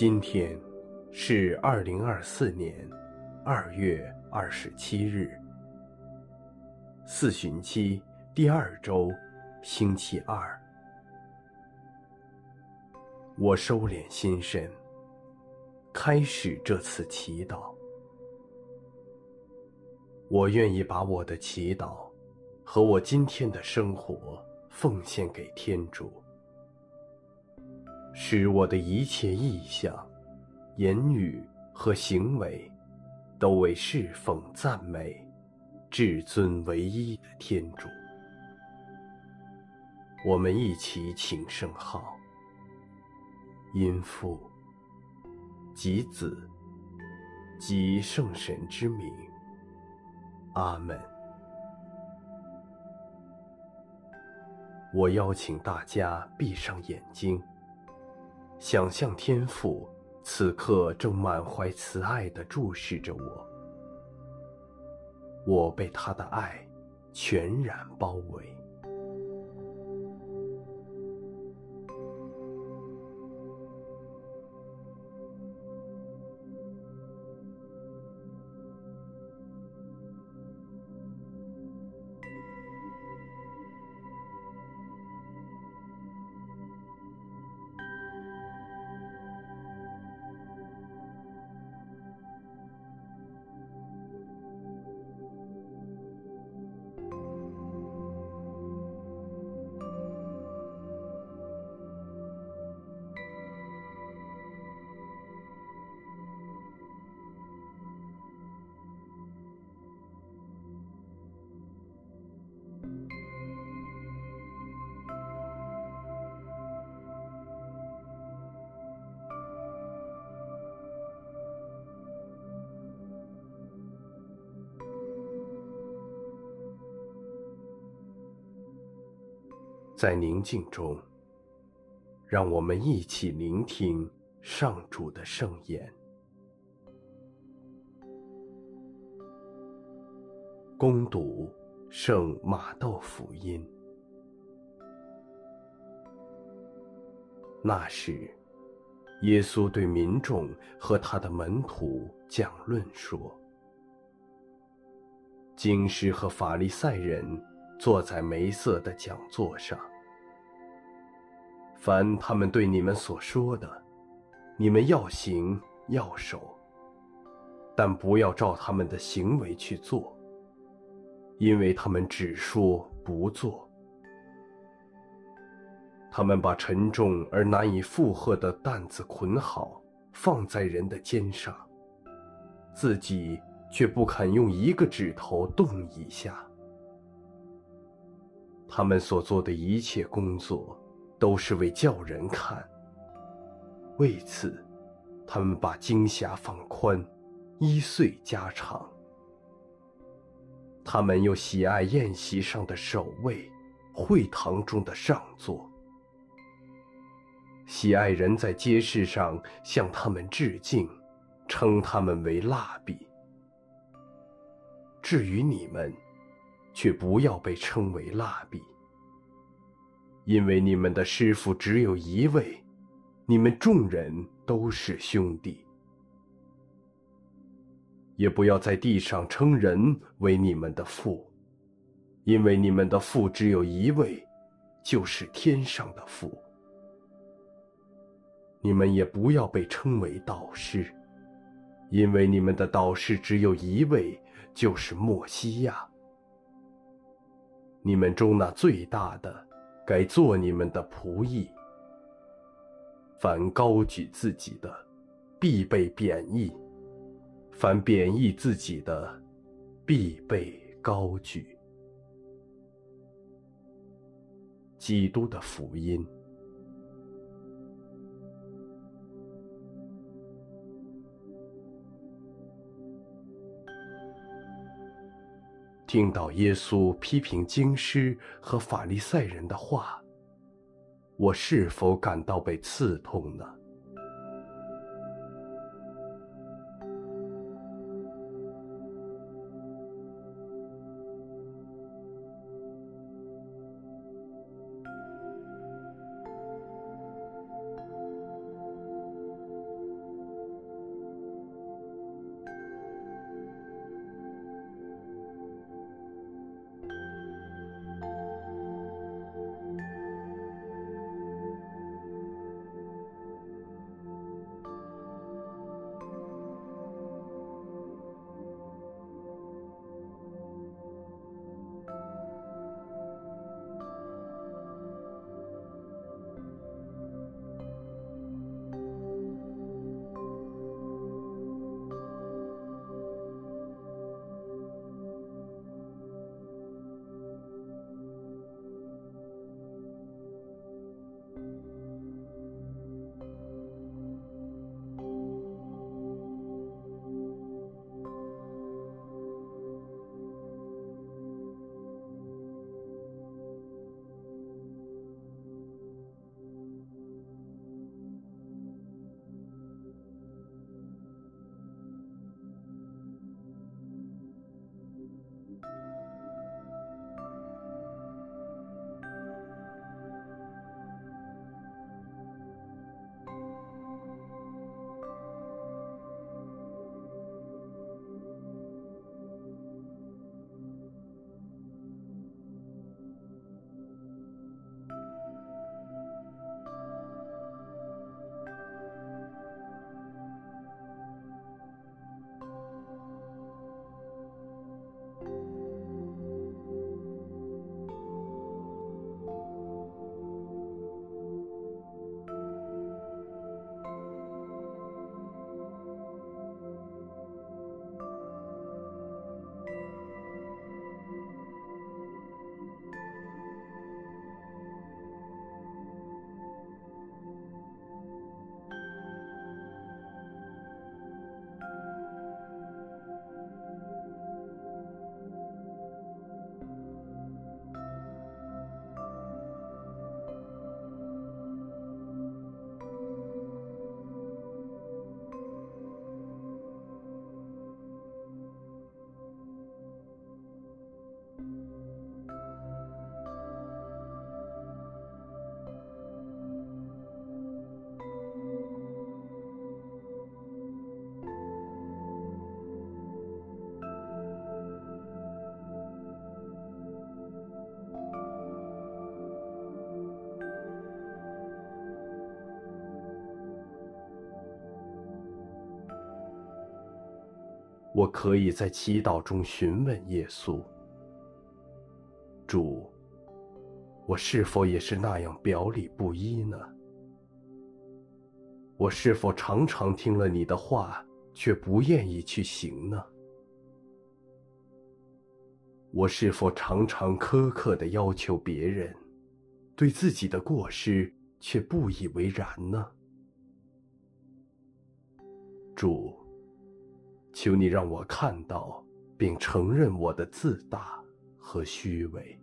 今天是二零二四年二月二十七日，四旬期第二周，星期二。我收敛心神，开始这次祈祷。我愿意把我的祈祷和我今天的生活奉献给天主。使我的一切意向、言语和行为，都为侍奉赞美至尊唯一的天主。我们一起请圣号，因父及子及圣神之名，阿门。我邀请大家闭上眼睛。想象天父此刻正满怀慈爱地注视着我，我被他的爱全然包围。在宁静中，让我们一起聆听上主的圣言。攻读圣马窦福音。那时，耶稣对民众和他的门徒讲论说：“经师和法利赛人。”坐在梅瑟的讲座上，凡他们对你们所说的，你们要行要守，但不要照他们的行为去做，因为他们只说不做。他们把沉重而难以负荷的担子捆好，放在人的肩上，自己却不肯用一个指头动一下。他们所做的一切工作，都是为叫人看。为此，他们把经匣放宽，衣繸加长。他们又喜爱宴席上的首位，会堂中的上座。喜爱人在街市上向他们致敬，称他们为蜡笔。至于你们，却不要被称为蜡笔，因为你们的师傅只有一位，你们众人都是兄弟。也不要在地上称人为你们的父，因为你们的父只有一位，就是天上的父。你们也不要被称为导师，因为你们的导师只有一位，就是默西亚。你们中那最大的，该做你们的仆役。凡高举自己的，必被贬义；凡贬义自己的，必被高举。基督的福音。听到耶稣批评经师和法利赛人的话，我是否感到被刺痛呢？我可以在祈祷中询问耶稣：主，我是否也是那样表里不一呢？我是否常常听了你的话，却不愿意去行呢？我是否常常苛刻地要求别人，对自己的过失却不以为然呢？主，求你让我看到并承认我的自大和虚伪。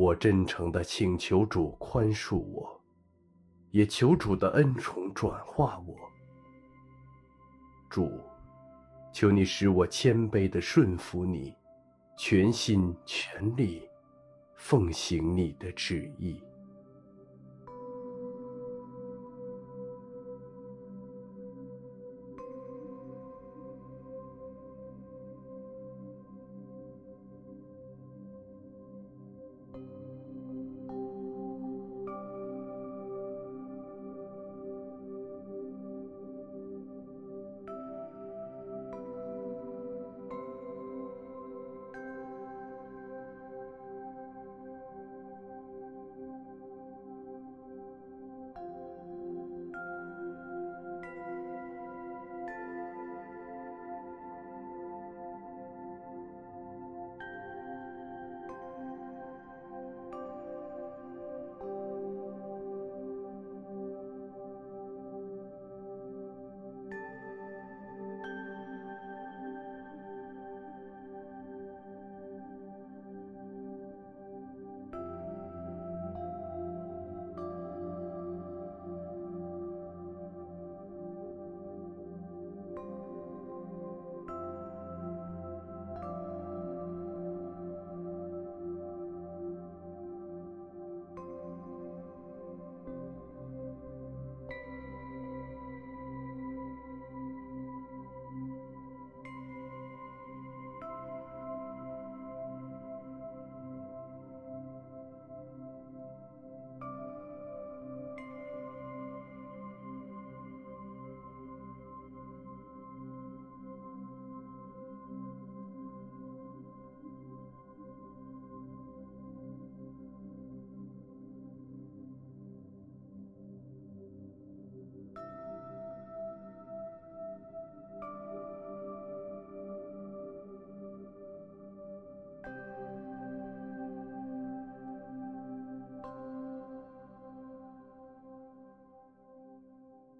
我真诚地请求主宽恕我，也求主的恩宠转化我。主，求你使我谦卑地顺服你，全心全力奉行你的旨意。